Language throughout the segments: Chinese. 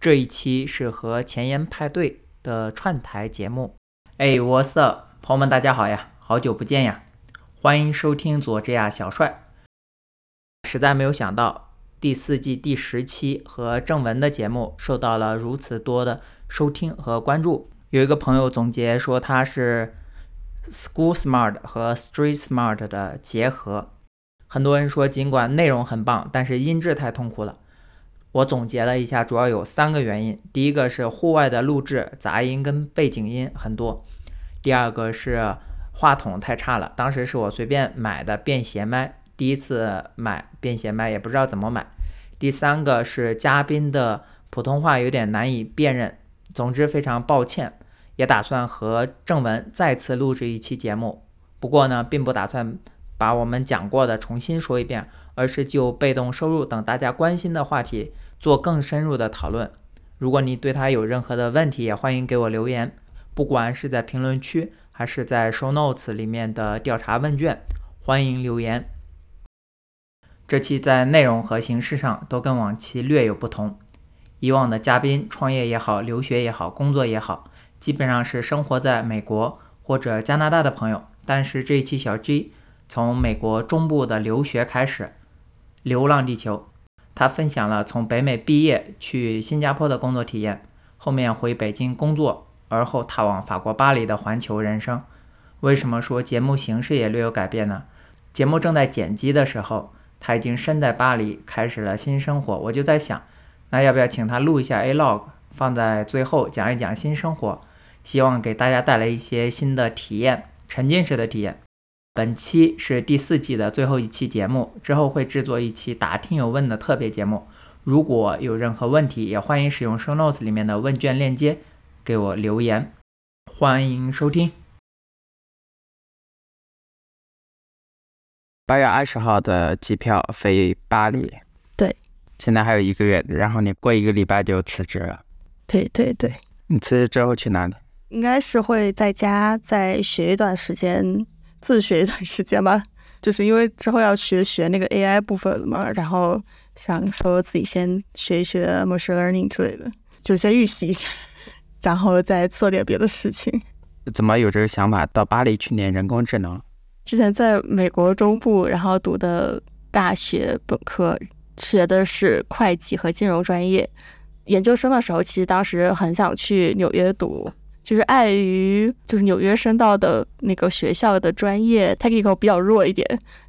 这一期是和前沿派对的串台节目。哎，我是朋友们，大家好呀，好久不见呀，欢迎收听佐治亚小帅。实在没有想到，第四季第十期和正文的节目受到了如此多的收听和关注。有一个朋友总结说，他是 School Smart 和 Street Smart 的结合。很多人说，尽管内容很棒，但是音质太痛苦了。我总结了一下，主要有三个原因：第一个是户外的录制，杂音跟背景音很多；第二个是话筒太差了，当时是我随便买的便携麦，第一次买便携麦也不知道怎么买；第三个是嘉宾的普通话有点难以辨认。总之非常抱歉，也打算和正文再次录制一期节目，不过呢，并不打算把我们讲过的重新说一遍。而是就被动收入等大家关心的话题做更深入的讨论。如果你对他有任何的问题，也欢迎给我留言，不管是在评论区还是在 show notes 里面的调查问卷，欢迎留言。这期在内容和形式上都跟往期略有不同。以往的嘉宾创业也好，留学也好，工作也好，基本上是生活在美国或者加拿大的朋友。但是这一期小 G 从美国中部的留学开始。流浪地球，他分享了从北美毕业去新加坡的工作体验，后面回北京工作，而后踏往法国巴黎的环球人生。为什么说节目形式也略有改变呢？节目正在剪辑的时候，他已经身在巴黎，开始了新生活。我就在想，那要不要请他录一下 A log，放在最后讲一讲新生活，希望给大家带来一些新的体验，沉浸式的体验。本期是第四季的最后一期节目，之后会制作一期答听友问的特别节目。如果有任何问题，也欢迎使用 show notes 里面的问卷链接给我留言。欢迎收听。八月二十号的机票飞巴黎。对。现在还有一个月，然后你过一个礼拜就辞职了。对对对。你辞职之后去哪里？应该是会在家再学一段时间。自学一段时间吧，就是因为之后要学学那个 AI 部分了嘛，然后想说自己先学一学 machine learning 之类的，就先预习一下，然后再做点别的事情。怎么有这个想法到巴黎去念人工智能？之前在美国中部，然后读的大学本科，学的是会计和金融专业。研究生的时候，其实当时很想去纽约读。就是碍于就是纽约申到的那个学校的专业 technical 比较弱一点，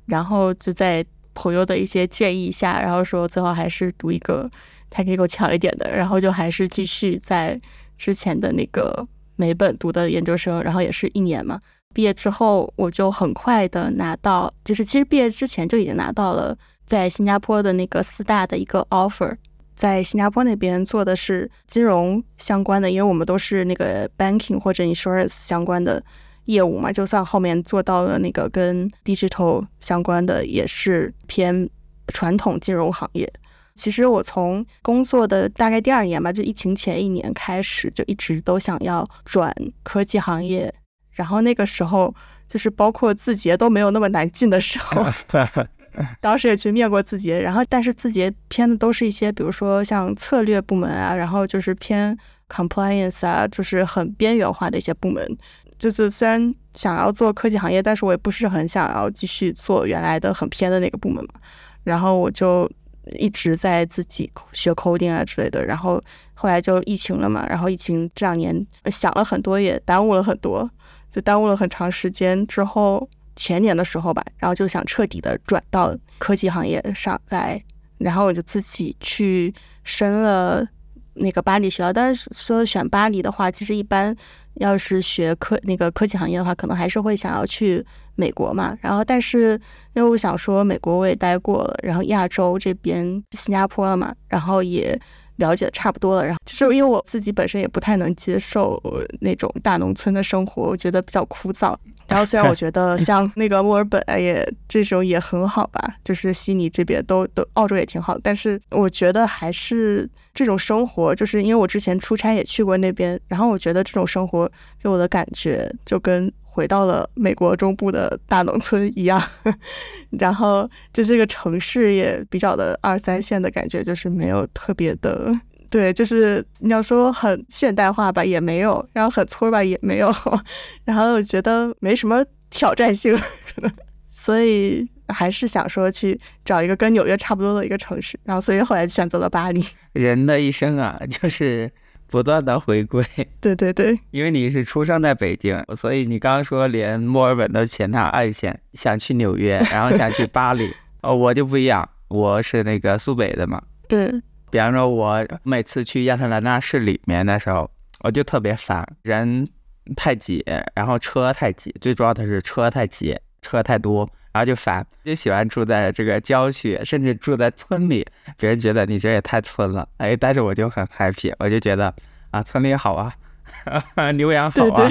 然后就在朋友的一些建议下，然后说最后还是读一个 technical 强一点的，然后就还是继续在之前的那个美本读的研究生，然后也是一年嘛。毕业之后我就很快的拿到，就是其实毕业之前就已经拿到了在新加坡的那个四大的一个 offer。在新加坡那边做的是金融相关的，因为我们都是那个 banking 或者 insurance 相关的业务嘛。就算后面做到了那个跟 digital 相关的，也是偏传统金融行业。其实我从工作的大概第二年吧，就疫情前一年开始，就一直都想要转科技行业。然后那个时候，就是包括字节都没有那么难进的时候。当时也去面过字节，然后但是字节偏的都是一些，比如说像策略部门啊，然后就是偏 compliance 啊，就是很边缘化的一些部门。就是虽然想要做科技行业，但是我也不是很想要继续做原来的很偏的那个部门嘛。然后我就一直在自己学 coding 啊之类的。然后后来就疫情了嘛，然后疫情这两年想了很多，也耽误了很多，就耽误了很长时间之后。前年的时候吧，然后就想彻底的转到科技行业上来，然后我就自己去升了那个巴黎学校。但是说选巴黎的话，其实一般要是学科那个科技行业的话，可能还是会想要去美国嘛。然后，但是因为我想说美国我也待过了，然后亚洲这边新加坡了嘛，然后也了解的差不多了。然后，就是因为我自己本身也不太能接受那种大农村的生活，我觉得比较枯燥。然后虽然我觉得 像那个墨尔本也这种也很好吧，就是悉尼这边都都澳洲也挺好，但是我觉得还是这种生活，就是因为我之前出差也去过那边，然后我觉得这种生活给我的感觉就跟回到了美国中部的大农村一样，然后就这个城市也比较的二三线的感觉，就是没有特别的对，就是你要说很现代化吧，也没有；然后很村儿吧，也没有。然后我觉得没什么挑战性，可能，所以还是想说去找一个跟纽约差不多的一个城市。然后，所以后来选择了巴黎。人的一生啊，就是不断的回归。对对对，因为你是出生在北京，所以你刚刚说连墨尔本都嫌它二线，想去纽约，然后想去巴黎。哦，我就不一样，我是那个苏北的嘛。嗯。比方说，我每次去亚特兰大市里面的时候，我就特别烦人太挤，然后车太挤，最主要的是车太挤，车太多，然后就烦，就喜欢住在这个郊区，甚至住在村里。别人觉得你这也太村了，哎，但是我就很 happy，我就觉得啊，村里好啊，牛羊好啊。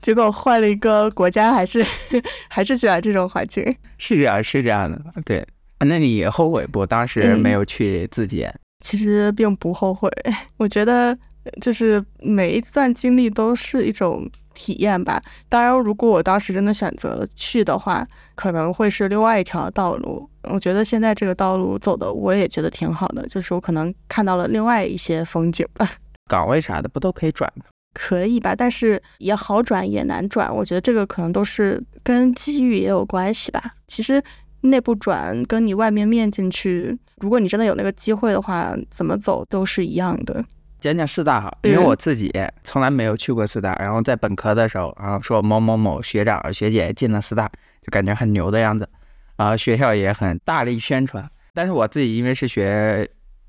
结果 换了一个国家，还是 还是喜欢这种环境。是这样，是这样的，对。那你后悔不？当时没有去自检？其实并不后悔。我觉得就是每一段经历都是一种体验吧。当然，如果我当时真的选择了去的话，可能会是另外一条道路。我觉得现在这个道路走的，我也觉得挺好的。就是我可能看到了另外一些风景吧。岗位啥的不都可以转吗？可以吧，但是也好转也难转。我觉得这个可能都是跟机遇也有关系吧。其实。内部转跟你外面面进去，如果你真的有那个机会的话，怎么走都是一样的。讲讲四大哈，因为我自己从来没有去过四大，然后在本科的时候，然后说某某某学长学姐进了四大，就感觉很牛的样子，啊，学校也很大力宣传。但是我自己因为是学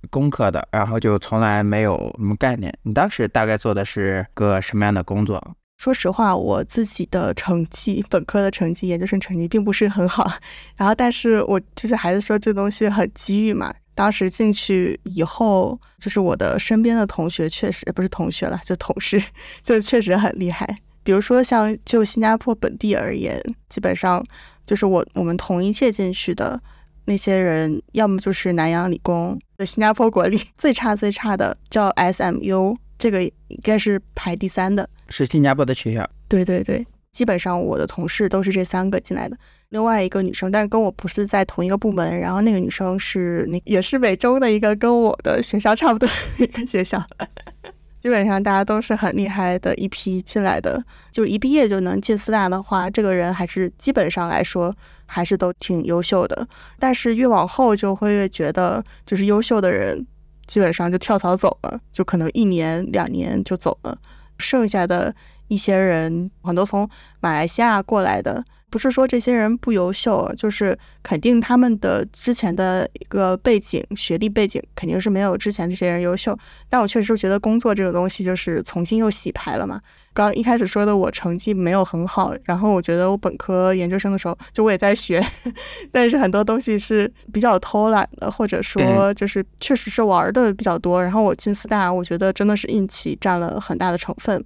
工科的，然后就从来没有什么概念。你当时大概做的是个什么样的工作？说实话，我自己的成绩，本科的成绩、研究生成绩并不是很好。然后，但是我就是还是说这东西很机遇嘛。当时进去以后，就是我的身边的同学确实不是同学了，就同事，就确实很厉害。比如说像就新加坡本地而言，基本上就是我我们同一届进去的那些人，要么就是南洋理工，的新加坡国立 最差最差的叫 SMU。这个应该是排第三的，是新加坡的学校。对对对，基本上我的同事都是这三个进来的。另外一个女生，但是跟我不是在同一个部门。然后那个女生是那也是美中的一个跟我的学校差不多的一个学校。基本上大家都是很厉害的一批进来的，就是一毕业就能进四大的话，这个人还是基本上来说还是都挺优秀的。但是越往后就会越觉得，就是优秀的人。基本上就跳槽走了，就可能一年两年就走了。剩下的一些人，很多从马来西亚过来的。不是说这些人不优秀，就是肯定他们的之前的一个背景、学历背景肯定是没有之前这些人优秀。但我确实觉得工作这个东西就是重新又洗牌了嘛。刚一开始说的我成绩没有很好，然后我觉得我本科、研究生的时候就我也在学，但是很多东西是比较偷懒的，或者说就是确实是玩的比较多。然后我进四大，我觉得真的是运气占了很大的成分。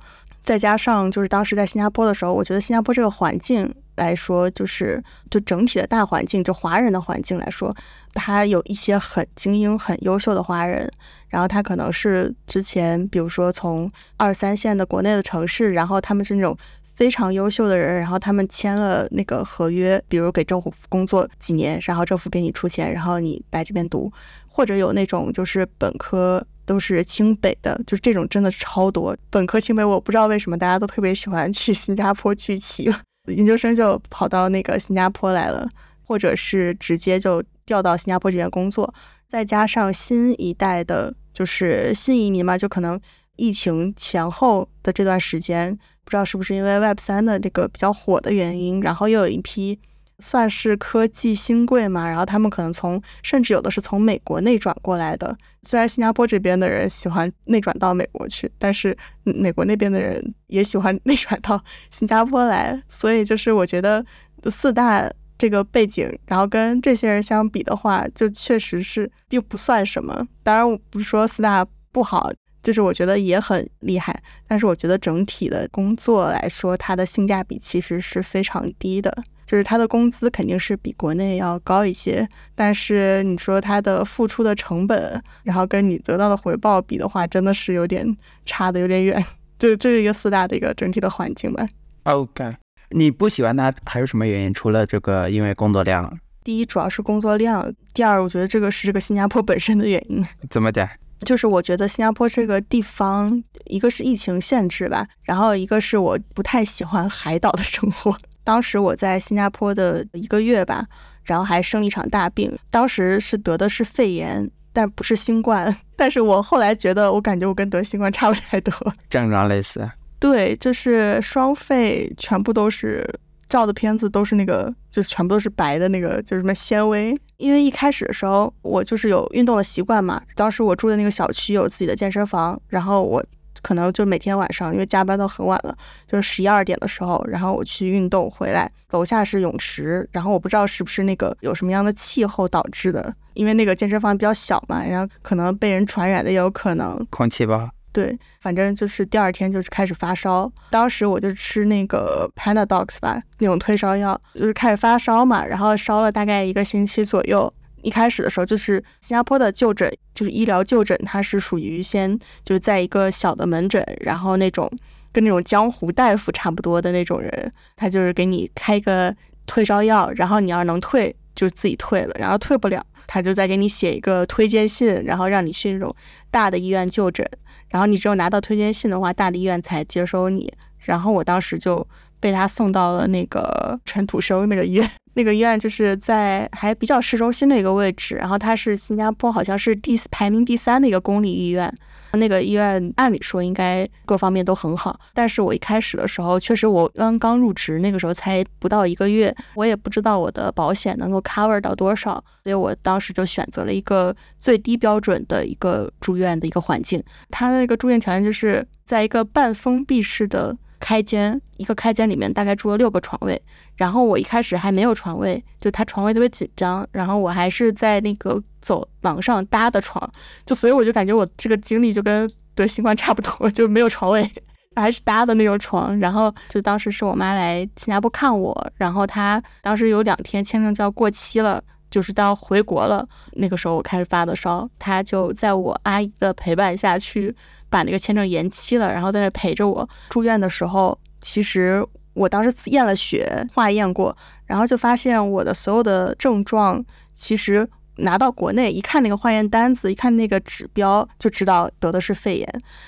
再加上就是当时在新加坡的时候，我觉得新加坡这个环境来说，就是就整体的大环境，就华人的环境来说，他有一些很精英、很优秀的华人，然后他可能是之前比如说从二三线的国内的城市，然后他们是那种非常优秀的人，然后他们签了那个合约，比如给政府工作几年，然后政府给你出钱，然后你来这边读，或者有那种就是本科。都是清北的，就是这种真的超多。本科清北，我不知道为什么大家都特别喜欢去新加坡聚齐，研究生就跑到那个新加坡来了，或者是直接就调到新加坡这边工作。再加上新一代的，就是新移民嘛，就可能疫情前后的这段时间，不知道是不是因为 Web 三的这个比较火的原因，然后又有一批。算是科技新贵嘛，然后他们可能从，甚至有的是从美国内转过来的。虽然新加坡这边的人喜欢内转到美国去，但是美国那边的人也喜欢 内转到新加坡来。所以就是我觉得四大这个背景，然后跟这些人相比的话，就确实是并不算什么。当然我不是说四大不好，就是我觉得也很厉害，但是我觉得整体的工作来说，它的性价比其实是非常低的。就是他的工资肯定是比国内要高一些，但是你说他的付出的成本，然后跟你得到的回报比的话，真的是有点差的有点远。就这是一个四大的一个整体的环境吧。OK，你不喜欢他还有什么原因？除了这个，因为工作量？第一主要是工作量，第二我觉得这个是这个新加坡本身的原因。怎么讲？就是我觉得新加坡这个地方，一个是疫情限制吧，然后一个是我不太喜欢海岛的生活。当时我在新加坡的一个月吧，然后还生了一场大病，当时是得的是肺炎，但不是新冠。但是我后来觉得，我感觉我跟得新冠差不太多，症状类似。对，就是双肺全部都是。照的片子都是那个，就是全部都是白的那个，就是什么纤维。因为一开始的时候，我就是有运动的习惯嘛。当时我住的那个小区有自己的健身房，然后我可能就每天晚上，因为加班到很晚了，就是十一二点的时候，然后我去运动回来，楼下是泳池，然后我不知道是不是那个有什么样的气候导致的，因为那个健身房比较小嘛，然后可能被人传染的也有可能，空气不好。对，反正就是第二天就是开始发烧，当时我就吃那个 Panadox 吧，那种退烧药，就是开始发烧嘛，然后烧了大概一个星期左右。一开始的时候，就是新加坡的就诊，就是医疗就诊，它是属于先就是在一个小的门诊，然后那种跟那种江湖大夫差不多的那种人，他就是给你开个退烧药，然后你要是能退就自己退了，然后退不了，他就再给你写一个推荐信，然后让你去那种大的医院就诊。然后你只有拿到推荐信的话，大的医院才接收你。然后我当时就被他送到了那个陈土生那个医院，那个医院就是在还比较市中心的一个位置。然后它是新加坡好像是第排名第三的一个公立医院。那个医院按理说应该各方面都很好，但是我一开始的时候，确实我刚刚入职，那个时候才不到一个月，我也不知道我的保险能够 cover 到多少，所以我当时就选择了一个最低标准的一个住院的一个环境。它那个住院条件就是在一个半封闭式的。开间一个开间里面大概住了六个床位，然后我一开始还没有床位，就他床位特别紧张，然后我还是在那个走廊上搭的床，就所以我就感觉我这个经历就跟得新冠差不多，就没有床位，还是搭的那种床。然后就当时是我妈来新加坡看我，然后她当时有两天签证就要过期了，就是到回国了，那个时候我开始发的烧，她就在我阿姨的陪伴下去。把那个签证延期了，然后在那陪着我住院的时候，其实我当时验了血，化验过，然后就发现我的所有的症状，其实拿到国内一看那个化验单子，一看那个指标，就知道得的是肺炎。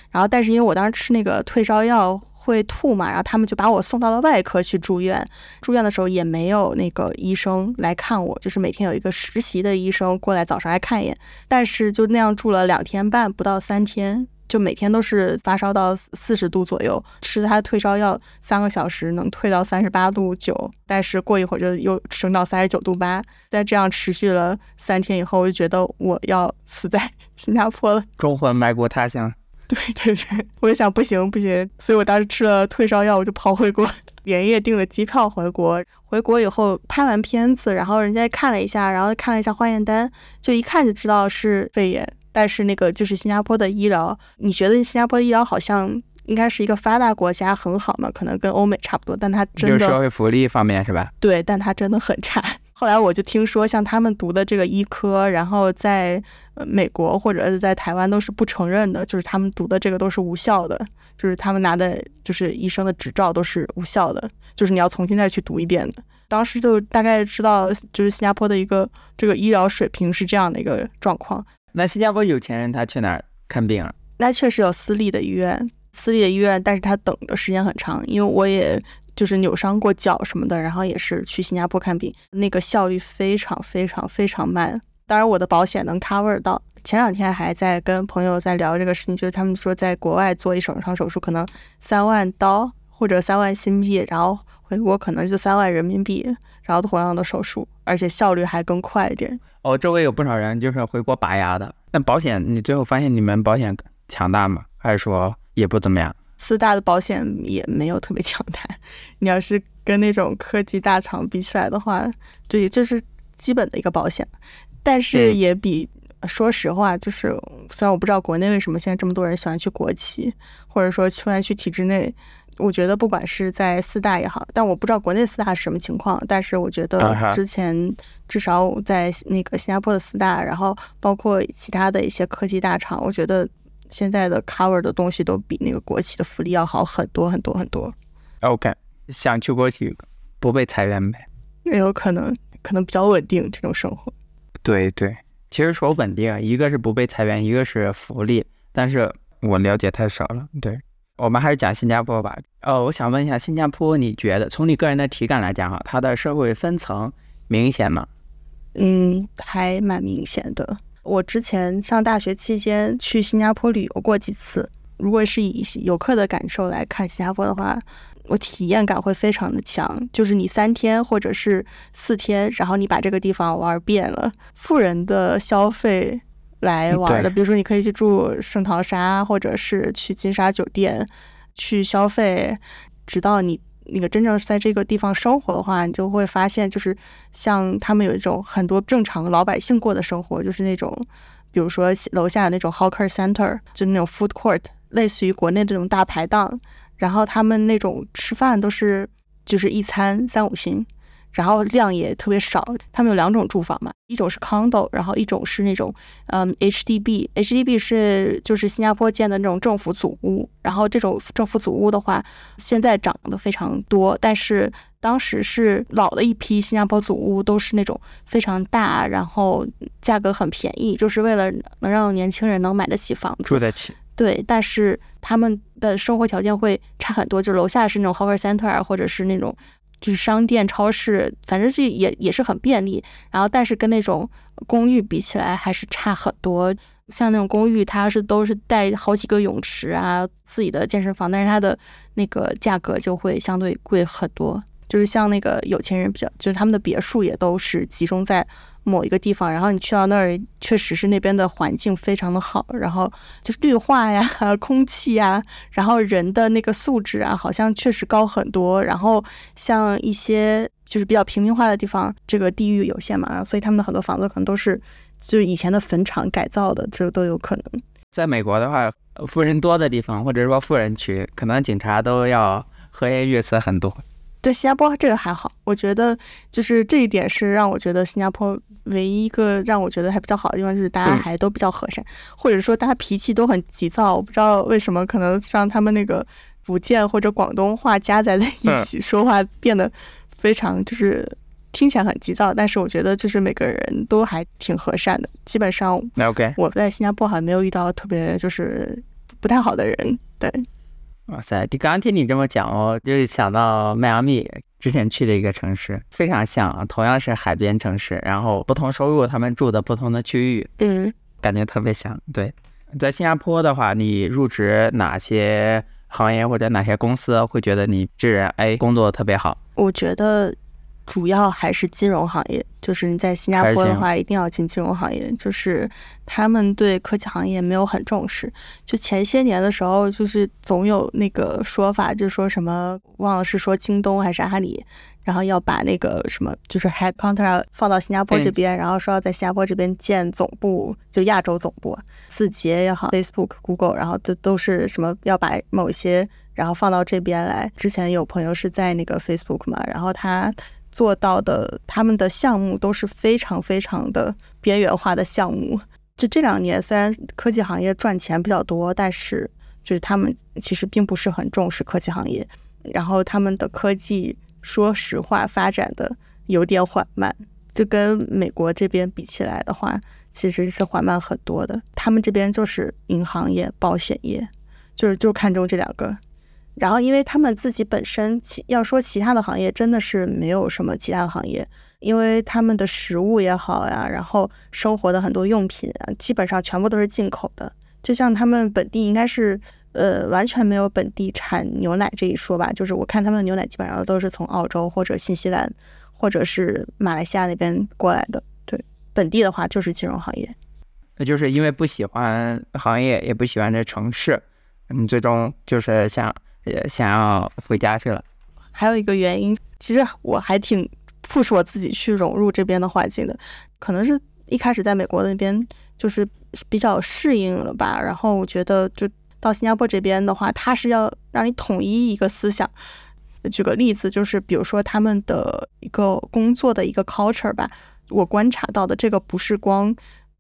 然后，但是因为我当时吃那个退烧药会吐嘛，然后他们就把我送到了外科去住院。住院的时候也没有那个医生来看我，就是每天有一个实习的医生过来早上来看一眼。但是就那样住了两天半，不到三天。就每天都是发烧到四十度左右，吃他退烧药三个小时能退到三十八度九，但是过一会儿就又升到三十九度八。在这样持续了三天以后，我就觉得我要死在新加坡了，中魂埋骨他乡。对对对，我就想不行不行，所以我当时吃了退烧药，我就跑回国，连夜订了机票回国。回国以后拍完片子，然后人家看了一下，然后看了一下化验单，就一看就知道是肺炎。但是那个就是新加坡的医疗，你觉得新加坡医疗好像应该是一个发达国家，很好嘛？可能跟欧美差不多，但它真的社会福利方面是吧？对，但它真的很差。后来我就听说，像他们读的这个医科，然后在美国或者是在台湾都是不承认的，就是他们读的这个都是无效的，就是他们拿的就是医生的执照都是无效的，就是你要重新再去读一遍的。当时就大概知道，就是新加坡的一个这个医疗水平是这样的一个状况。那新加坡有钱人他去哪儿看病啊？那确实有私立的医院，私立的医院，但是他等的时间很长。因为我也就是扭伤过脚什么的，然后也是去新加坡看病，那个效率非常非常非常慢。当然我的保险能 cover 到。前两天还在跟朋友在聊这个事情，就是他们说在国外做一手伤手术可能三万刀或者三万新币，然后回国可能就三万人民币。然后同样的手术，而且效率还更快一点。哦，周围有不少人就是回国拔牙的。那保险，你最后发现你们保险强大吗？还是说也不怎么样？四大的保险也没有特别强大。你要是跟那种科技大厂比起来的话，对，这是基本的一个保险。但是也比，说实话，就是虽然我不知道国内为什么现在这么多人喜欢去国企，或者说喜欢去体制内。我觉得不管是在四大也好，但我不知道国内四大是什么情况。但是我觉得之前至少在那个新加坡的四大，然后包括其他的一些科技大厂，我觉得现在的 cover 的东西都比那个国企的福利要好很多很多很多。OK，想去国企不被裁员呗？也有可能。可能比较稳定这种生活。对对，其实说稳定，一个是不被裁员，一个是福利，但是我了解太少了。对，我们还是讲新加坡吧。呃，我想问一下，新加坡你觉得从你个人的体感来讲哈，它的社会分层明显吗？嗯，还蛮明显的。我之前上大学期间去新加坡旅游过几次。如果是以游客的感受来看新加坡的话，我体验感会非常的强。就是你三天或者是四天，然后你把这个地方玩遍了。富人的消费来玩的，比如说你可以去住圣淘沙，或者是去金沙酒店去消费，直到你。那个真正在这个地方生活的话，你就会发现，就是像他们有一种很多正常老百姓过的生活，就是那种，比如说楼下那种 hawker center，就那种 food court，类似于国内这种大排档，然后他们那种吃饭都是就是一餐三五星。然后量也特别少，他们有两种住房嘛，一种是 condo，然后一种是那种嗯 HDB，HDB 是就是新加坡建的那种政府组屋，然后这种政府组屋的话，现在涨得非常多，但是当时是老的一批新加坡组屋都是那种非常大，然后价格很便宜，就是为了能让年轻人能买得起房子，住得起。对，但是他们的生活条件会差很多，就是楼下是那种 hawker center 或者是那种。就是商店、超市，反正是也也是很便利。然后，但是跟那种公寓比起来，还是差很多。像那种公寓，它是都是带好几个泳池啊，自己的健身房，但是它的那个价格就会相对贵很多。就是像那个有钱人比较，就是他们的别墅也都是集中在。某一个地方，然后你去到那儿，确实是那边的环境非常的好，然后就是绿化呀、空气呀，然后人的那个素质啊，好像确实高很多。然后像一些就是比较平民化的地方，这个地域有限嘛，所以他们的很多房子可能都是就是以前的坟场改造的，这都有可能。在美国的话，富人多的地方，或者说富人区，可能警察都要和颜悦色很多。对新加坡这个还好，我觉得就是这一点是让我觉得新加坡唯一一个让我觉得还比较好的地方，就是大家还都比较和善，或者说大家脾气都很急躁。我不知道为什么，可能像他们那个福建或者广东话夹杂在一起说话，变得非常就是听起来很急躁。但是我觉得就是每个人都还挺和善的，基本上 OK。我在新加坡好像没有遇到特别就是不太好的人，对。哇塞！你刚刚听你这么讲哦，就是想到迈阿密之前去的一个城市，非常像啊，同样是海边城市，然后不同收入，他们住的不同的区域，嗯，感觉特别像。对，在新加坡的话，你入职哪些行业或者哪些公司会觉得你这人哎工作特别好？我觉得。主要还是金融行业，就是你在新加坡的话，一定要进金融行业。就是他们对科技行业没有很重视。就前些年的时候，就是总有那个说法，就说什么忘了是说京东还是阿里，然后要把那个什么就是 headquarter 放到新加坡这边，然后说要在新加坡这边建总部，就亚洲总部。字节也好，Facebook、Google，然后都都是什么要把某些然后放到这边来。之前有朋友是在那个 Facebook 嘛，然后他。做到的，他们的项目都是非常非常的边缘化的项目。就这两年，虽然科技行业赚钱比较多，但是就是他们其实并不是很重视科技行业。然后他们的科技，说实话，发展的有点缓慢，就跟美国这边比起来的话，其实是缓慢很多的。他们这边就是银行业、保险业，就是就看中这两个。然后，因为他们自己本身，其要说其他的行业，真的是没有什么其他的行业，因为他们的食物也好呀，然后生活的很多用品啊，基本上全部都是进口的。就像他们本地应该是，呃，完全没有本地产牛奶这一说吧。就是我看他们的牛奶基本上都是从澳洲或者新西兰，或者是马来西亚那边过来的。对，本地的话就是金融行业。那就是因为不喜欢行业，也不喜欢这城市，你最终就是想。也想要回家去了，还有一个原因，其实我还挺 push 我自己去融入这边的环境的，可能是一开始在美国那边就是比较适应了吧，然后我觉得就到新加坡这边的话，他是要让你统一一个思想。举个例子，就是比如说他们的一个工作的一个 culture 吧，我观察到的这个不是光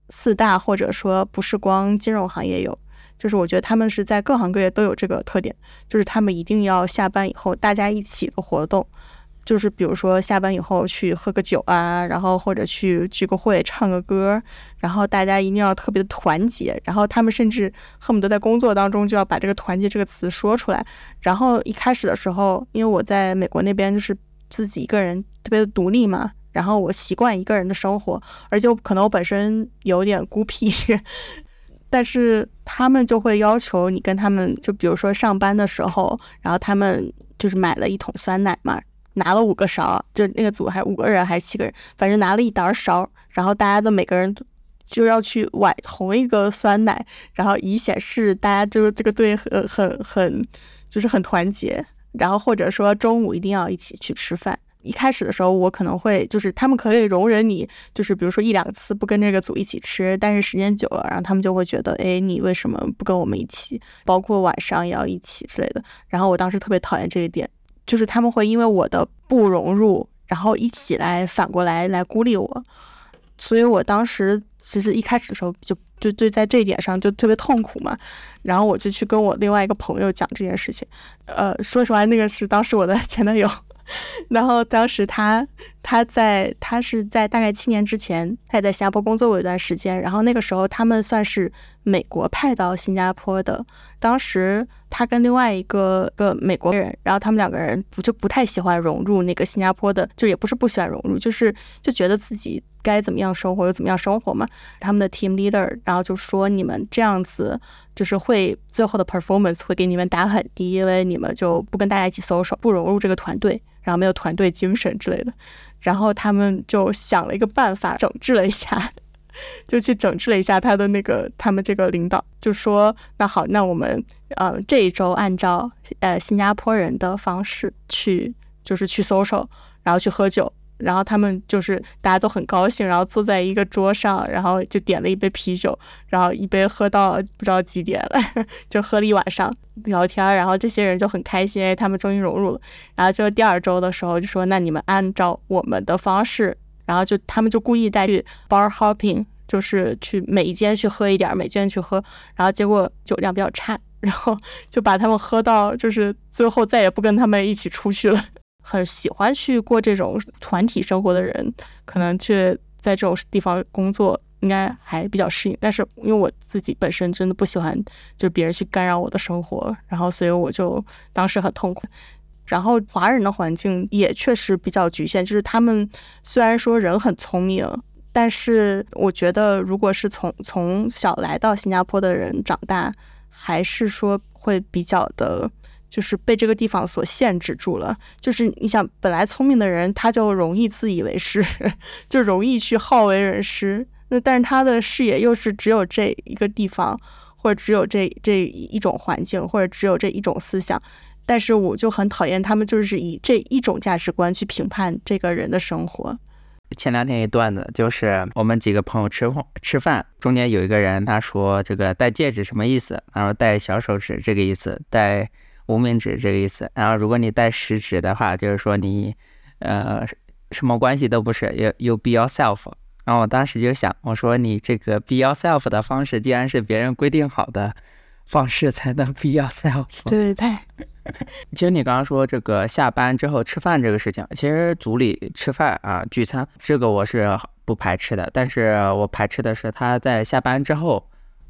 四大或者说不是光金融行业有。就是我觉得他们是在各行各业都有这个特点，就是他们一定要下班以后大家一起的活动，就是比如说下班以后去喝个酒啊，然后或者去聚个会、唱个歌，然后大家一定要特别的团结，然后他们甚至恨不得在工作当中就要把这个“团结”这个词说出来。然后一开始的时候，因为我在美国那边就是自己一个人特别的独立嘛，然后我习惯一个人的生活，而且我可能我本身有点孤僻，但是他们就会要求你跟他们，就比如说上班的时候，然后他们就是买了一桶酸奶嘛。拿了五个勺，就那个组还五个人还是七个人，反正拿了一沓勺，然后大家都每个人就要去崴同一个酸奶，然后以显示大家就是这个队很很很就是很团结，然后或者说中午一定要一起去吃饭。一开始的时候我可能会就是他们可以容忍你，就是比如说一两次不跟这个组一起吃，但是时间久了，然后他们就会觉得，哎，你为什么不跟我们一起？包括晚上也要一起之类的。然后我当时特别讨厌这一点。就是他们会因为我的不融入，然后一起来反过来来孤立我，所以我当时其实一开始的时候就就就在这一点上就特别痛苦嘛，然后我就去跟我另外一个朋友讲这件事情，呃，说实话，那个是当时我的前男友，然后当时他他在他是在大概七年之前，他也在新加坡工作过一段时间，然后那个时候他们算是美国派到新加坡的，当时。他跟另外一个个美国人，然后他们两个人不就不太喜欢融入那个新加坡的，就也不是不喜欢融入，就是就觉得自己该怎么样生活就怎么样生活嘛。他们的 team leader 然后就说你们这样子就是会最后的 performance 会给你们打很低，因为你们就不跟大家一起 social，不融入这个团队，然后没有团队精神之类的。然后他们就想了一个办法，整治了一下。就去整治了一下他的那个，他们这个领导就说：“那好，那我们呃这一周按照呃新加坡人的方式去，就是去 social，然后去喝酒，然后他们就是大家都很高兴，然后坐在一个桌上，然后就点了一杯啤酒，然后一杯喝到不知道几点了，就喝了一晚上聊天，然后这些人就很开心，他们终于融入了。然后就第二周的时候就说：那你们按照我们的方式。”然后就他们就故意带去 bar hopping，就是去每一间去喝一点，每间去喝。然后结果酒量比较差，然后就把他们喝到，就是最后再也不跟他们一起出去了。很喜欢去过这种团体生活的人，可能去在这种地方工作，应该还比较适应。但是因为我自己本身真的不喜欢，就别人去干扰我的生活，然后所以我就当时很痛苦。然后华人的环境也确实比较局限，就是他们虽然说人很聪明，但是我觉得如果是从从小来到新加坡的人长大，还是说会比较的，就是被这个地方所限制住了。就是你想，本来聪明的人他就容易自以为是，就容易去好为人师。那但是他的视野又是只有这一个地方，或者只有这这一种环境，或者只有这一种思想。但是我就很讨厌他们，就是以这一种价值观去评判这个人的生活。前两天一段子，就是我们几个朋友吃吃饭，中间有一个人他说这个戴戒指什么意思？然后戴小手指这个意思，戴无名指这个意思。然后如果你戴食指的话，就是说你呃什么关系都不是，you you be yourself。然后我当时就想，我说你这个 be yourself 的方式，既然是别人规定好的。方式才能 be yourself。对对对。其实你刚刚说这个下班之后吃饭这个事情，其实组里吃饭啊聚餐，这个我是不排斥的，但是我排斥的是他在下班之后。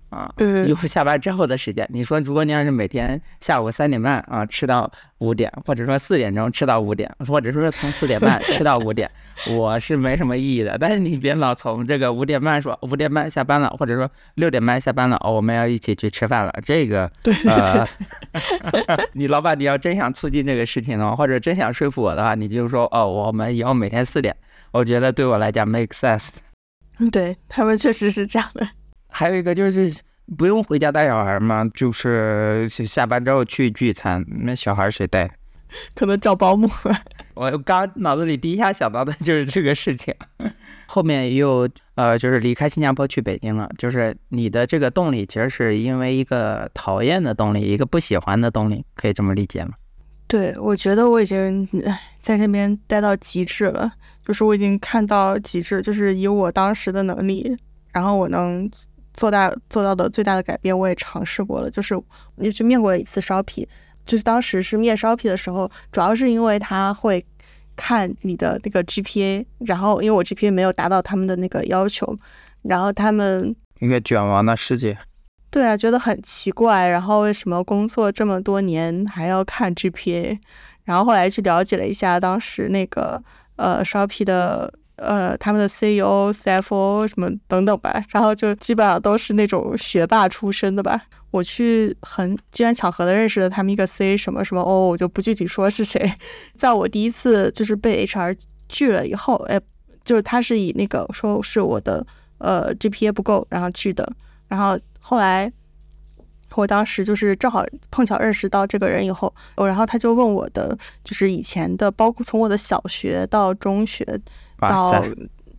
啊，有下班之后的时间。你说，如果你要是每天下午三点半啊吃到五点，或者说四点钟吃到五点，或者说从四点半 吃到五点，我是没什么意义的。但是你别老从这个五点半说五点半下班了，或者说六点半下班了，哦，我们要一起去吃饭了。这个，对对对，你老板你要真想促进这个事情的话，或者真想说服我的话，你就说哦，我们以后每天四点，我觉得对我来讲 make sense。嗯，对他们确实是这样的。还有一个就是不用回家带小孩嘛？就是下班之后去聚餐，那小孩谁带？可能找保姆。我刚脑子里第一下想到的就是这个事情。后面又呃，就是离开新加坡去北京了。就是你的这个动力，其实是因为一个讨厌的动力，一个不喜欢的动力，可以这么理解吗？对，我觉得我已经在这边待到极致了，就是我已经看到极致，就是以我当时的能力，然后我能。做大做到的最大的改变，我也尝试过了，就是也去面过一次烧皮，就是当时是面烧皮的时候，主要是因为他会看你的那个 GPA，然后因为我 GPA 没有达到他们的那个要求，然后他们应该卷王的世界。对啊，觉得很奇怪，然后为什么工作这么多年还要看 GPA？然后后来去了解了一下，当时那个呃 Shopee 的呃他们的 CEO、CFO 什么等等吧，然后就基本上都是那种学霸出身的吧。我去很机缘巧合的认识了他们一个 C 什么什么 O，我就不具体说是谁。在我第一次就是被 HR 拒了以后，哎，就是他是以那个说是我的呃 GPA 不够，然后拒的。然后后来我当时就是正好碰巧认识到这个人以后，然后他就问我的就是以前的，包括从我的小学到中学到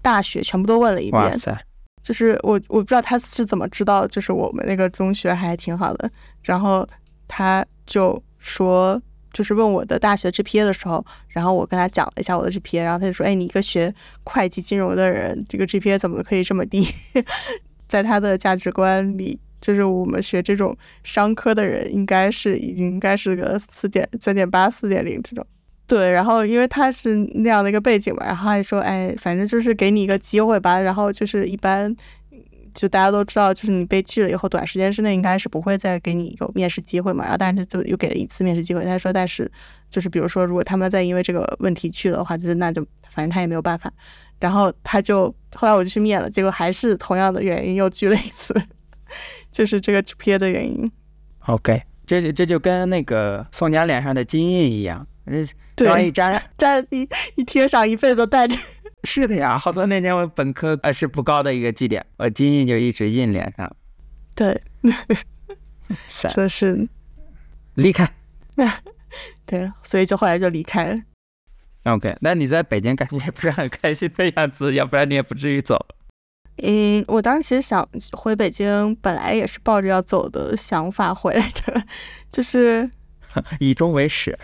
大学全部都问了一遍。就是我我不知道他是怎么知道，就是我们那个中学还挺好的。然后他就说，就是问我的大学 GPA 的时候，然后我跟他讲了一下我的 GPA，然后他就说：“哎，你一个学会计金融的人，这个 GPA 怎么可以这么低？” 在他的价值观里，就是我们学这种商科的人，应该是已经应该是个四点三点八、四点零这种。对，然后因为他是那样的一个背景嘛，然后还说，哎，反正就是给你一个机会吧。然后就是一般，就大家都知道，就是你被拒了以后，短时间之内应该是不会再给你有面试机会嘛。然后但是就又给了一次面试机会。他说，但是就是比如说，如果他们再因为这个问题去的话，就是那就反正他也没有办法。然后他就后来我就去面了，结果还是同样的原因又拒了一次，就是这个 GPA 的原因。OK，这这就跟那个宋佳脸上的金印一样。对，一粘粘一一贴上，一辈子都带着。是的呀，好多那年我本科呃是不高的一个绩点，我金印就一直印脸上。对，这是离开。对，所以就后来就离开了。OK，那你在北京感觉也不是很开心的样子，要不然你也不至于走。嗯，我当时其实想回北京，本来也是抱着要走的想法回来的，就是 以终为始。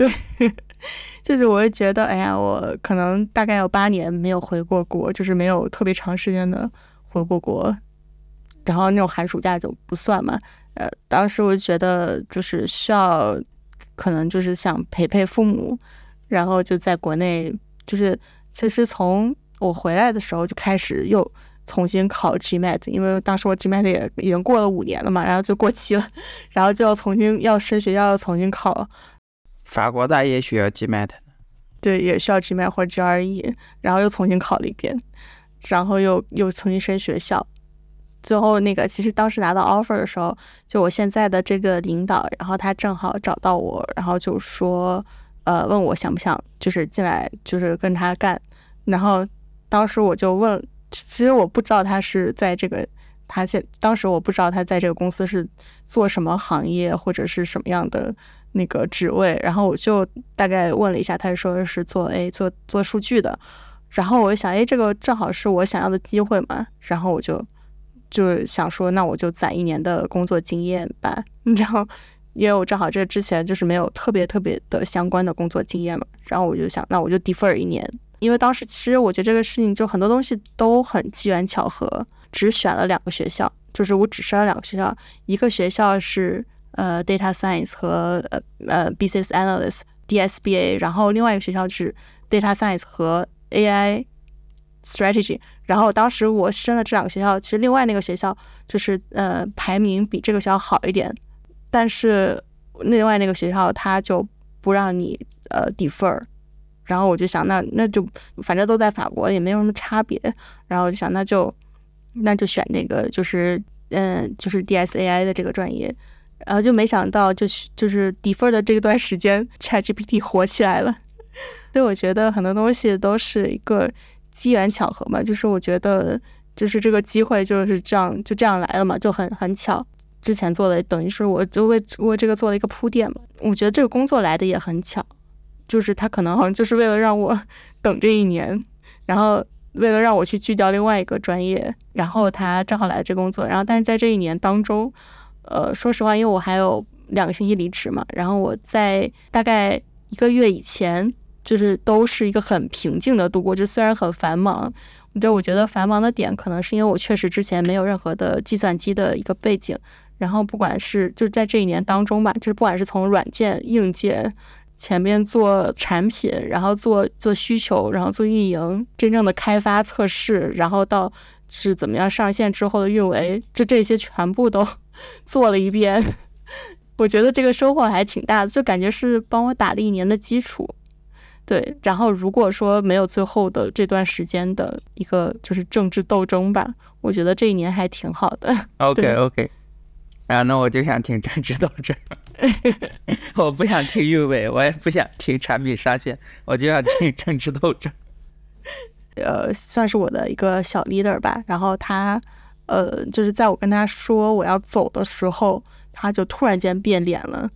对，就是我会觉得，哎呀，我可能大概有八年没有回过国，就是没有特别长时间的回过国，然后那种寒暑假就不算嘛。呃，当时我就觉得，就是需要，可能就是想陪陪父母，然后就在国内，就是其实从我回来的时候就开始又重新考 GMAT，因为当时我 GMAT 也已经过了五年了嘛，然后就过期了，然后就要重新要升学校，要重新考。法国大也需要 GMAT，对，也需要 GMAT 或者 GRE，然后又重新考了一遍，然后又又重新升学校，最后那个其实当时拿到 offer 的时候，就我现在的这个领导，然后他正好找到我，然后就说，呃，问我想不想就是进来就是跟他干，然后当时我就问，其实我不知道他是在这个他现当时我不知道他在这个公司是做什么行业或者是什么样的。那个职位，然后我就大概问了一下，他说是做 A 做做数据的，然后我就想，哎，这个正好是我想要的机会嘛，然后我就就是想说，那我就攒一年的工作经验吧，你知道因为我正好这之前就是没有特别特别的相关的工作经验嘛，然后我就想，那我就 defer 一年，因为当时其实我觉得这个事情就很多东西都很机缘巧合，只选了两个学校，就是我只选了两个学校，一个学校是。呃，data science 和呃呃 business analyst DSBA，然后另外一个学校是 data science 和 AI strategy。然后当时我申了这两个学校，其实另外那个学校就是呃排名比这个学校好一点，但是另外那个学校他就不让你呃 defer。然后我就想，那那就反正都在法国，也没有什么差别。然后我就想，那就那就选那个，就是嗯，就是 DSAI 的这个专业。然后就没想到，就是就是 defer 的这段时间，ChatGPT 火起来了。所以我觉得很多东西都是一个机缘巧合嘛，就是我觉得就是这个机会就是这样就这样来了嘛，就很很巧。之前做的等于是我就为为这个做了一个铺垫嘛。我觉得这个工作来的也很巧，就是他可能好像就是为了让我 等这一年，然后为了让我去拒掉另外一个专业，然后他正好来这工作，然后但是在这一年当中。呃，说实话，因为我还有两个星期离职嘛，然后我在大概一个月以前，就是都是一个很平静的度过。就虽然很繁忙，就我觉得繁忙的点可能是因为我确实之前没有任何的计算机的一个背景，然后不管是就在这一年当中吧，就是不管是从软件、硬件，前面做产品，然后做做需求，然后做运营，真正的开发测试，然后到是怎么样上线之后的运维，这这些全部都做了一遍。我觉得这个收获还挺大的，就感觉是帮我打了一年的基础。对，然后如果说没有最后的这段时间的一个就是政治斗争吧，我觉得这一年还挺好的。OK OK，啊，那我就想听政治斗争，我不想听运维，我也不想听产品上线，我就想听 政治斗争。呃，算是我的一个小 leader 吧。然后他，呃，就是在我跟他说我要走的时候，他就突然间变脸了，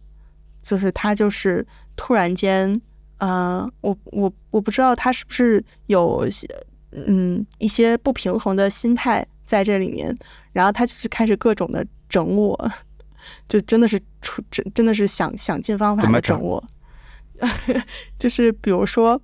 就是他就是突然间，呃，我我我不知道他是不是有些嗯一些不平衡的心态在这里面，然后他就是开始各种的整我，就真的是出真真的是想想尽方法怎么整的整我，就是比如说。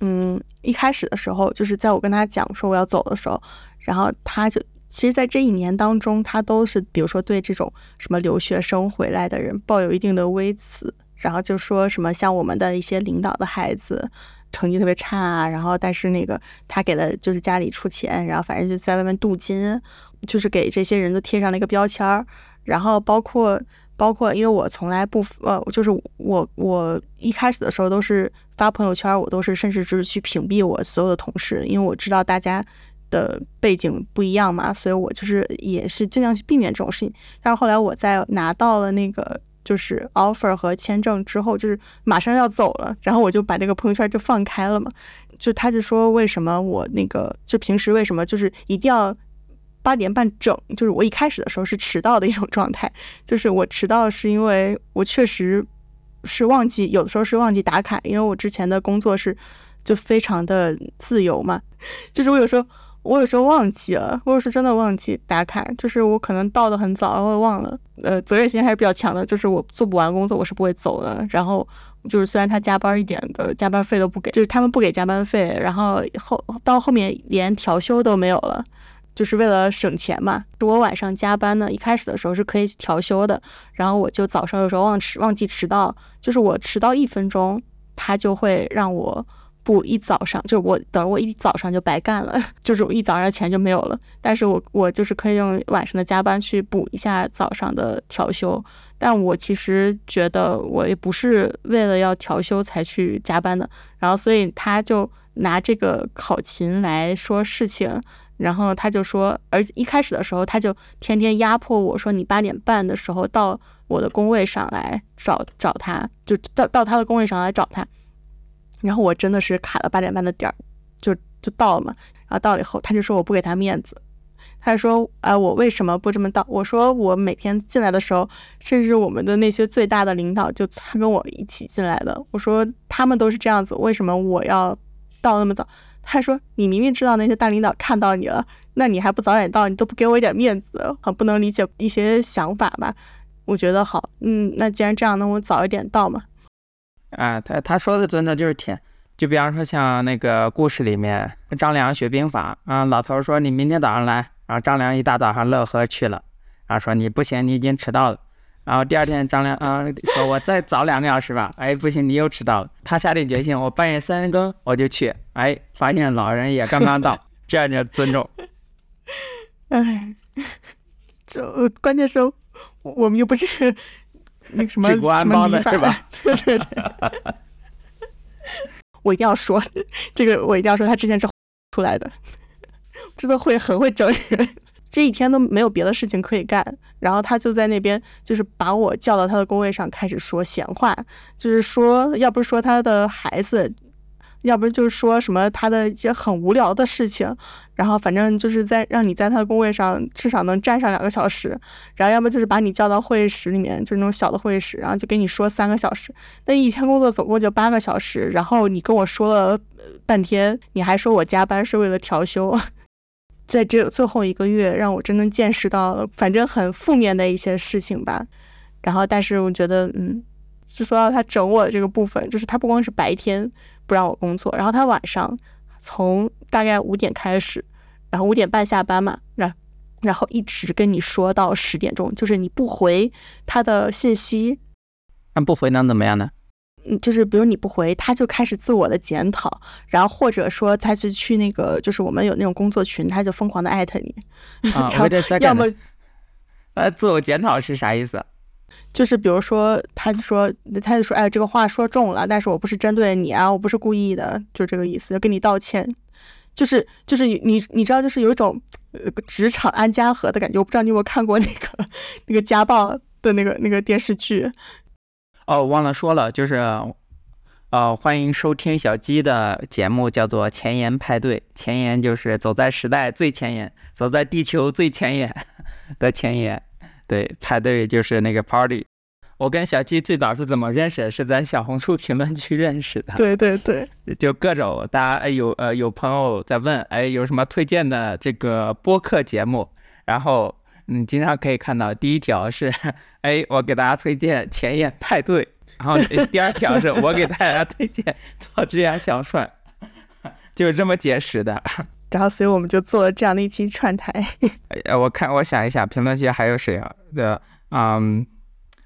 嗯，一开始的时候，就是在我跟他讲说我要走的时候，然后他就其实，在这一年当中，他都是比如说对这种什么留学生回来的人抱有一定的微词，然后就说什么像我们的一些领导的孩子成绩特别差啊，然后但是那个他给了就是家里出钱，然后反正就在外面镀金，就是给这些人都贴上了一个标签儿，然后包括。包括，因为我从来不呃，就是我我一开始的时候都是发朋友圈，我都是甚至就是去屏蔽我所有的同事，因为我知道大家的背景不一样嘛，所以我就是也是尽量去避免这种事情。但是后来我在拿到了那个就是 offer 和签证之后，就是马上要走了，然后我就把这个朋友圈就放开了嘛，就他就说为什么我那个就平时为什么就是一定要。八点半整，就是我一开始的时候是迟到的一种状态，就是我迟到是因为我确实是忘记，有的时候是忘记打卡，因为我之前的工作是就非常的自由嘛，就是我有时候我有时候忘记了，我有时候真的忘记打卡，就是我可能到的很早，然后忘了，呃，责任心还是比较强的，就是我做不完工作我是不会走的，然后就是虽然他加班一点的加班费都不给，就是他们不给加班费，然后后到后面连调休都没有了。就是为了省钱嘛。我晚上加班呢，一开始的时候是可以调休的，然后我就早上有时候忘迟忘记迟到，就是我迟到一分钟，他就会让我补一早上，就是我等我一早上就白干了，就是我一早上钱就没有了。但是我我就是可以用晚上的加班去补一下早上的调休，但我其实觉得我也不是为了要调休才去加班的，然后所以他就拿这个考勤来说事情。然后他就说，而一开始的时候，他就天天压迫我说，你八点半的时候到我的工位上来找找他，就到到他的工位上来找他。然后我真的是卡了八点半的点儿，就就到了嘛。然后到了以后，他就说我不给他面子，他说，哎、我为什么不这么到？我说我每天进来的时候，甚至我们的那些最大的领导就他跟我一起进来的，我说他们都是这样子，为什么我要到那么早？他说：“你明明知道那些大领导看到你了，那你还不早点到？你都不给我一点面子，很不能理解一些想法吧？”我觉得好，嗯，那既然这样，那我早一点到嘛。啊，他他说的尊重就是甜。就比方说像那个故事里面，张良学兵法啊，老头说你明天早上来，然后张良一大早上乐呵去了，然后说你不行，你已经迟到了。然后第二天张亮啊说，我再早两个小时吧。哎，不行，你又迟到了。他下定决心，我半夜三更我就去。哎，发现老人也刚刚到，这样就尊重。哎，这关键是，我们又不是那个什么治国安邦的是吧？对对对。我一定要说这个，我一定要说，他之前是出来的，真的会很会整人。这一天都没有别的事情可以干，然后他就在那边，就是把我叫到他的工位上，开始说闲话，就是说，要不是说他的孩子，要不就是说什么他的一些很无聊的事情，然后反正就是在让你在他的工位上至少能站上两个小时，然后要么就是把你叫到会议室里面，就是那种小的会议室，然后就给你说三个小时，那一天工作总共就八个小时，然后你跟我说了半天，你还说我加班是为了调休。在这最后一个月，让我真正见识到了，反正很负面的一些事情吧。然后，但是我觉得，嗯，就说到他整我这个部分，就是他不光是白天不让我工作，然后他晚上从大概五点开始，然后五点半下班嘛，然然后一直跟你说到十点钟，就是你不回他的信息，那不回能怎么样呢？你就是比如你不回，他就开始自我的检讨，然后或者说他就去那个就是我们有那种工作群，他就疯狂的艾特你，要么呃，自我检讨是啥意思？就是比如说他就说他就说哎这个话说重了，但是我不是针对你啊，我不是故意的，就这个意思，要跟你道歉。就是就是你你你知道就是有一种呃职场安家和的感觉，我不知道你有没有看过那个 那个家暴的那个那个电视剧，哦，忘了说了，就是，呃，欢迎收听小鸡的节目，叫做《前沿派对》。前沿就是走在时代最前沿，走在地球最前沿的前沿。对，派对就是那个 party。我跟小鸡最早是怎么认识的？是在小红书评论区认识的。对对对，就各种大家哎有呃有朋友在问哎有什么推荐的这个播客节目，然后你经常可以看到第一条是 哎我给大家推荐前沿派对，然后第二条是我给大家推荐做这样小帅，就是这么结识的。然后所以我们就做了这样的一期串台。呃，我看我想一想，评论区还有谁啊？的嗯，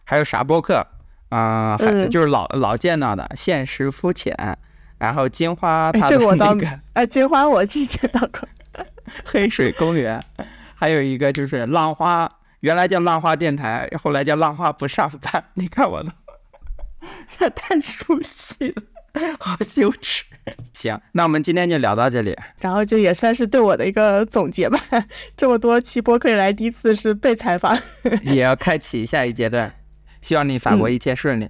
还有啥播客啊、还嗯就是老老见到的现实肤浅，然后金花哎他的这个我倒那个。哎，金花我之前到过，黑水公园，还有一个就是浪花，原来叫浪花电台，后来叫浪花不上班。你看我都，这太熟悉了，好羞耻。行，那我们今天就聊到这里。然后这也算是对我的一个总结吧。这么多期播客以来，第一次是被采访。也要开启下一阶段，希望你法国一切顺利。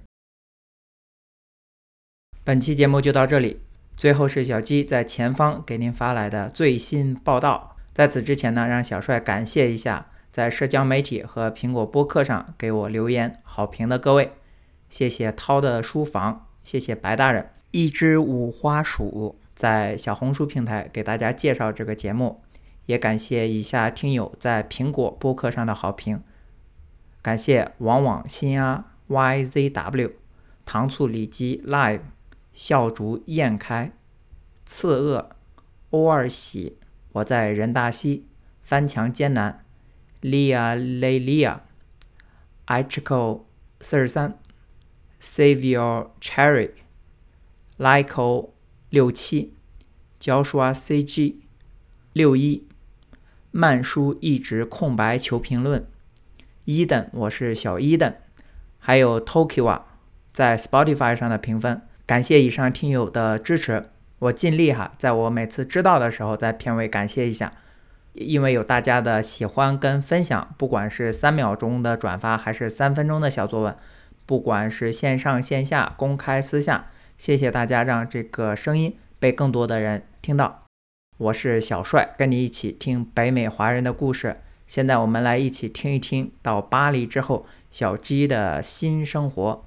本期节目就到这里。最后是小鸡在前方给您发来的最新报道。在此之前呢，让小帅感谢一下在社交媒体和苹果播客上给我留言好评的各位，谢谢涛的书房，谢谢白大人，一只五花鼠在小红书平台给大家介绍这个节目，也感谢以下听友在苹果播客上的好评，感谢往往新啊 YZW 糖醋里脊 Live。笑逐颜开，刺鳄，欧尔喜，我在人大西，翻墙艰难，Lia Le Lia，Ichico 四十三，Savior Cherry，Lyco 六七，Joshua CG 六一，慢书一直空白求评论，伊登，我是小伊登，还有 Tokiwa 在 Spotify 上的评分。感谢以上听友的支持，我尽力哈，在我每次知道的时候，在片尾感谢一下，因为有大家的喜欢跟分享，不管是三秒钟的转发，还是三分钟的小作文，不管是线上线下、公开私下，谢谢大家让这个声音被更多的人听到。我是小帅，跟你一起听北美华人的故事。现在我们来一起听一听到巴黎之后小 G 的新生活。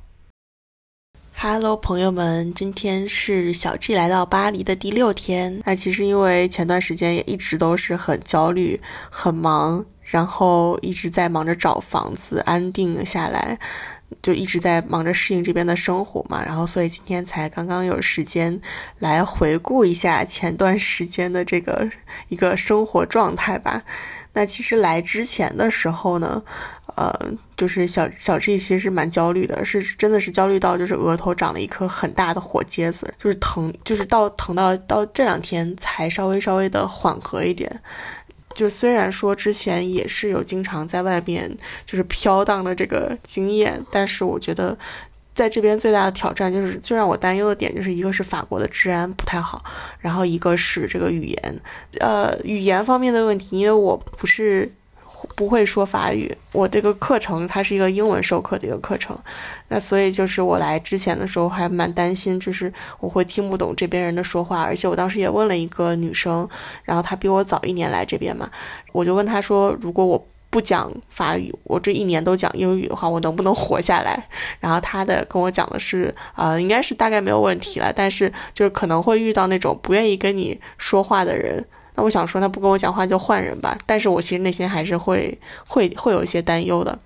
Hello，朋友们，今天是小 G 来到巴黎的第六天。那其实因为前段时间也一直都是很焦虑、很忙，然后一直在忙着找房子安定下来，就一直在忙着适应这边的生活嘛。然后所以今天才刚刚有时间来回顾一下前段时间的这个一个生活状态吧。那其实来之前的时候呢，呃，就是小小 G 其实是蛮焦虑的，是真的是焦虑到就是额头长了一颗很大的火疖子，就是疼，就是到疼到到这两天才稍微稍微的缓和一点。就虽然说之前也是有经常在外面就是飘荡的这个经验，但是我觉得在这边最大的挑战就是最让我担忧的点就是一个是法国的治安不太好，然后一个是这个语言，呃，语言方面的问题，因为我不是不会说法语，我这个课程它是一个英文授课的一个课程，那所以就是我来之前的时候还蛮担心，就是我会听不懂这边人的说话，而且我当时也问了一个女生，然后她比我早一年来这边嘛，我就问她说，如果我不讲法语，我这一年都讲英语的话，我能不能活下来？然后她的跟我讲的是，呃，应该是大概没有问题了，但是就是可能会遇到那种不愿意跟你说话的人。那我想说，他不跟我讲话就换人吧。但是我其实内心还是会会会有一些担忧的。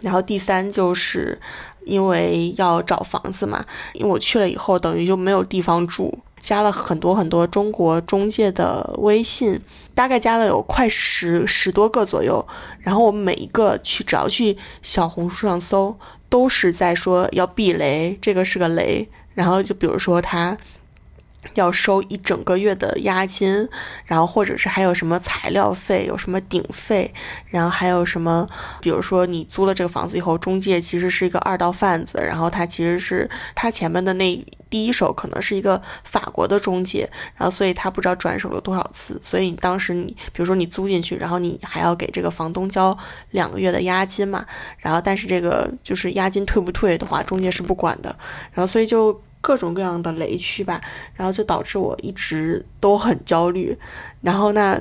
然后第三就是，因为要找房子嘛，因为我去了以后，等于就没有地方住，加了很多很多中国中介的微信，大概加了有快十十多个左右。然后我每一个去，只要去小红书上搜，都是在说要避雷，这个是个雷。然后就比如说他。要收一整个月的押金，然后或者是还有什么材料费，有什么顶费，然后还有什么，比如说你租了这个房子以后，中介其实是一个二道贩子，然后他其实是他前面的那第一手可能是一个法国的中介，然后所以他不知道转手了多少次，所以你当时你比如说你租进去，然后你还要给这个房东交两个月的押金嘛，然后但是这个就是押金退不退的话，中介是不管的，然后所以就。各种各样的雷区吧，然后就导致我一直都很焦虑。然后那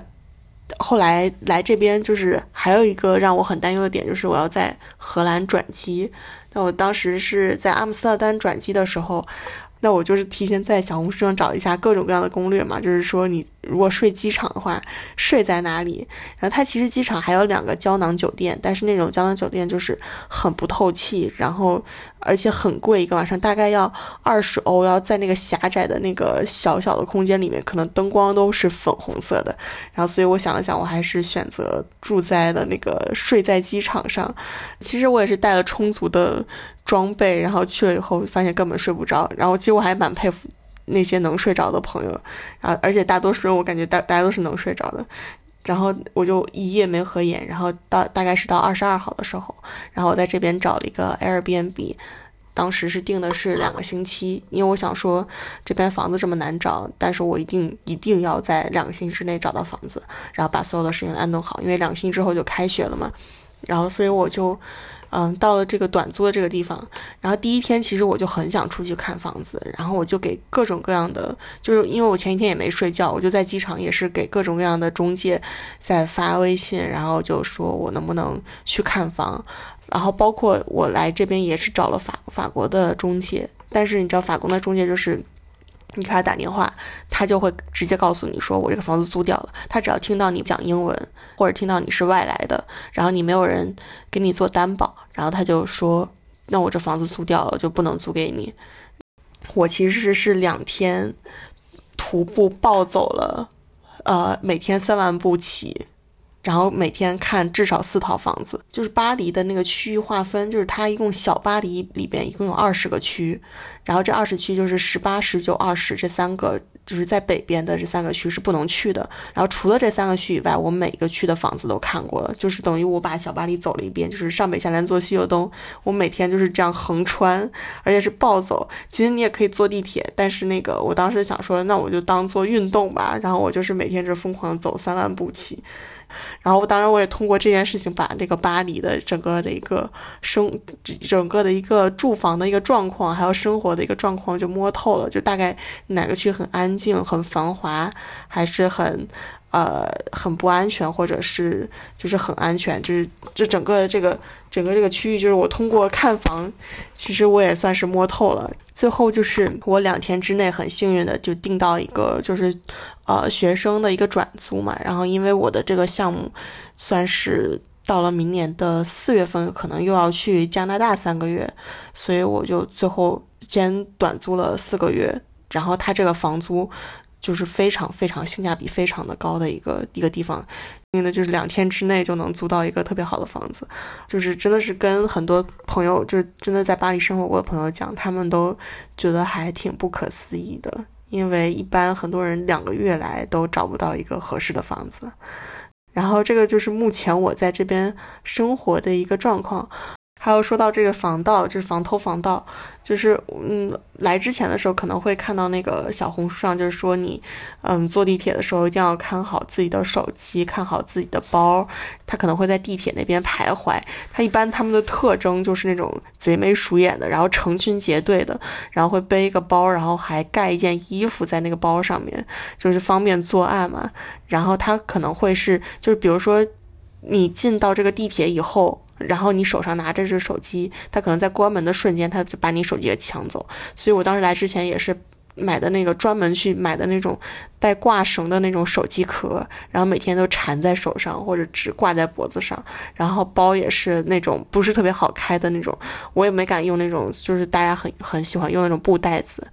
后来来这边，就是还有一个让我很担忧的点，就是我要在荷兰转机。那我当时是在阿姆斯特丹转机的时候。那我就是提前在小红书上找一下各种各样的攻略嘛，就是说你如果睡机场的话，睡在哪里？然后它其实机场还有两个胶囊酒店，但是那种胶囊酒店就是很不透气，然后而且很贵，一个晚上大概要二十欧，要在那个狭窄的那个小小的空间里面，可能灯光都是粉红色的。然后所以我想了想，我还是选择住在了那个睡在机场上。其实我也是带了充足的。装备，然后去了以后发现根本睡不着，然后其实我还蛮佩服那些能睡着的朋友，然后而且大多数人我感觉大大家都是能睡着的，然后我就一夜没合眼，然后到大概是到二十二号的时候，然后我在这边找了一个 Airbnb，当时是定的是两个星期，因为我想说这边房子这么难找，但是我一定一定要在两个星期之内找到房子，然后把所有的事情安顿好，因为两个星期之后就开学了嘛，然后所以我就。嗯，到了这个短租的这个地方，然后第一天其实我就很想出去看房子，然后我就给各种各样的，就是因为我前一天也没睡觉，我就在机场也是给各种各样的中介在发微信，然后就说我能不能去看房，然后包括我来这边也是找了法法国的中介，但是你知道法国的中介就是。你给他打电话，他就会直接告诉你说我这个房子租掉了。他只要听到你讲英文，或者听到你是外来的，然后你没有人给你做担保，然后他就说，那我这房子租掉了就不能租给你。我其实是两天徒步暴走了，呃，每天三万步起。然后每天看至少四套房子，就是巴黎的那个区域划分，就是它一共小巴黎里边一共有二十个区，然后这二十区就是十八、十九、二十这三个，就是在北边的这三个区是不能去的。然后除了这三个区以外，我每个区的房子都看过了，就是等于我把小巴黎走了一遍，就是上北下南左西右东，我每天就是这样横穿，而且是暴走。其实你也可以坐地铁，但是那个我当时想说，那我就当做运动吧，然后我就是每天就疯狂走三万步起。然后，当然，我也通过这件事情把这个巴黎的整个的一个生，整个的一个住房的一个状况，还有生活的一个状况就摸透了，就大概哪个区很安静、很繁华，还是很。呃，很不安全，或者是就是很安全，就是这整个这个整个这个区域，就是我通过看房，其实我也算是摸透了。最后就是我两天之内很幸运的就订到一个就是呃学生的一个转租嘛，然后因为我的这个项目算是到了明年的四月份，可能又要去加拿大三个月，所以我就最后先短租了四个月，然后他这个房租。就是非常非常性价比非常的高的一个一个地方，因为就是两天之内就能租到一个特别好的房子，就是真的是跟很多朋友，就是真的在巴黎生活过的朋友讲，他们都觉得还挺不可思议的，因为一般很多人两个月来都找不到一个合适的房子，然后这个就是目前我在这边生活的一个状况。还有说到这个防盗，就是防偷防盗，就是嗯，来之前的时候可能会看到那个小红书上，就是说你，嗯，坐地铁的时候一定要看好自己的手机，看好自己的包，他可能会在地铁那边徘徊。他一般他们的特征就是那种贼眉鼠眼的，然后成群结队的，然后会背一个包，然后还盖一件衣服在那个包上面，就是方便作案嘛。然后他可能会是，就是比如说你进到这个地铁以后。然后你手上拿着这手机，他可能在关门的瞬间，他就把你手机给抢走。所以我当时来之前也是买的那个专门去买的那种带挂绳的那种手机壳，然后每天都缠在手上或者只挂在脖子上，然后包也是那种不是特别好开的那种，我也没敢用那种，就是大家很很喜欢用那种布袋子。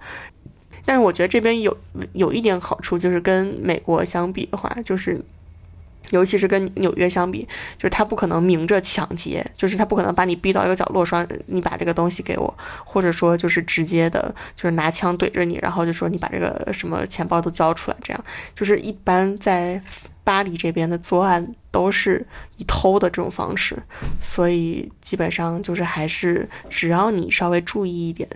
但是我觉得这边有有一点好处，就是跟美国相比的话，就是。尤其是跟纽约相比，就是他不可能明着抢劫，就是他不可能把你逼到一个角落说你把这个东西给我，或者说就是直接的，就是拿枪怼着你，然后就说你把这个什么钱包都交出来，这样就是一般在巴黎这边的作案都是以偷的这种方式，所以基本上就是还是只要你稍微注意一点，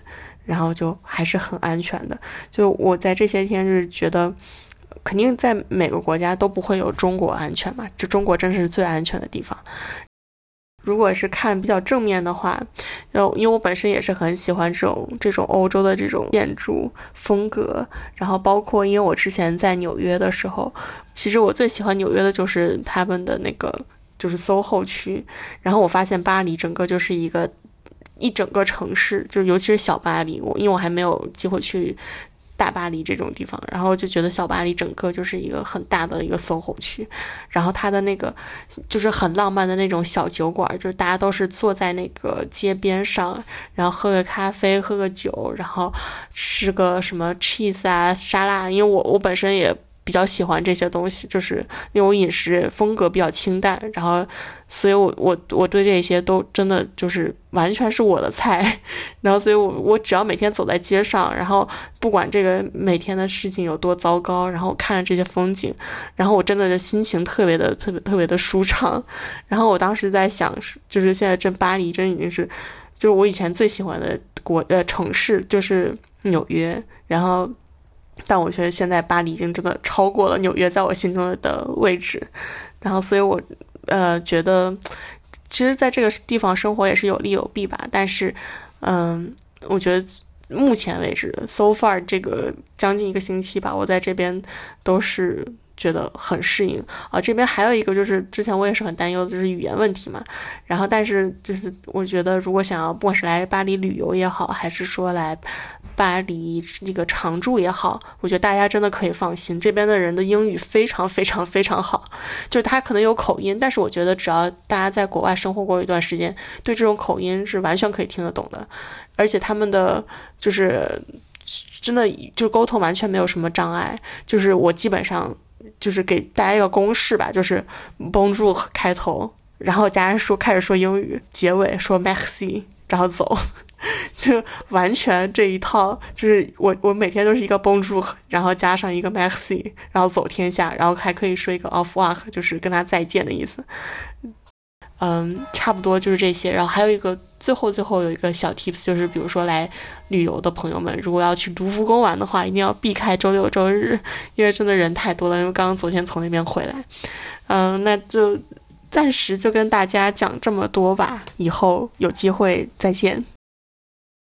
然后就还是很安全的。就我在这些天就是觉得。肯定在每个国家都不会有中国安全嘛，就中国真是最安全的地方。如果是看比较正面的话，就因为我本身也是很喜欢这种这种欧洲的这种建筑风格，然后包括因为我之前在纽约的时候，其实我最喜欢纽约的就是他们的那个就是 SOHO 区，然后我发现巴黎整个就是一个一整个城市，就尤其是小巴黎，我因为我还没有机会去。大巴黎这种地方，然后就觉得小巴黎整个就是一个很大的一个 SOHO 区，然后它的那个就是很浪漫的那种小酒馆，就是大家都是坐在那个街边上，然后喝个咖啡，喝个酒，然后吃个什么 cheese 啊沙拉，因为我我本身也。比较喜欢这些东西，就是那种饮食风格比较清淡，然后，所以我我我对这些都真的就是完全是我的菜，然后，所以我我只要每天走在街上，然后不管这个每天的事情有多糟糕，然后看着这些风景，然后我真的就心情特别的特别特别的舒畅，然后我当时在想，就是现在这巴黎真已经是，就是我以前最喜欢的国呃城市就是纽约，然后。但我觉得现在巴黎已经真的超过了纽约在我心中的位置，然后所以，我呃觉得，其实在这个地方生活也是有利有弊吧。但是，嗯，我觉得目前为止，so far 这个将近一个星期吧，我在这边都是。觉得很适应啊，这边还有一个就是之前我也是很担忧的，就是语言问题嘛。然后，但是就是我觉得，如果想要不管是来巴黎旅游也好，还是说来巴黎这个常住也好，我觉得大家真的可以放心，这边的人的英语非常非常非常好。就是他可能有口音，但是我觉得只要大家在国外生活过一段时间，对这种口音是完全可以听得懂的。而且他们的就是真的就沟通完全没有什么障碍，就是我基本上。就是给大家一个公式吧，就是绷住开头，然后大家说开始说英语，结尾说 maxi，然后走，就完全这一套，就是我我每天都是一个绷住然后加上一个 maxi，然后走天下，然后还可以说一个 aufwach，就是跟他再见的意思。嗯，差不多就是这些。然后还有一个最后最后有一个小 tips，就是比如说来旅游的朋友们，如果要去卢浮宫玩的话，一定要避开周六周日，因为真的人太多了。因为刚刚昨天从那边回来，嗯，那就暂时就跟大家讲这么多吧，以后有机会再见。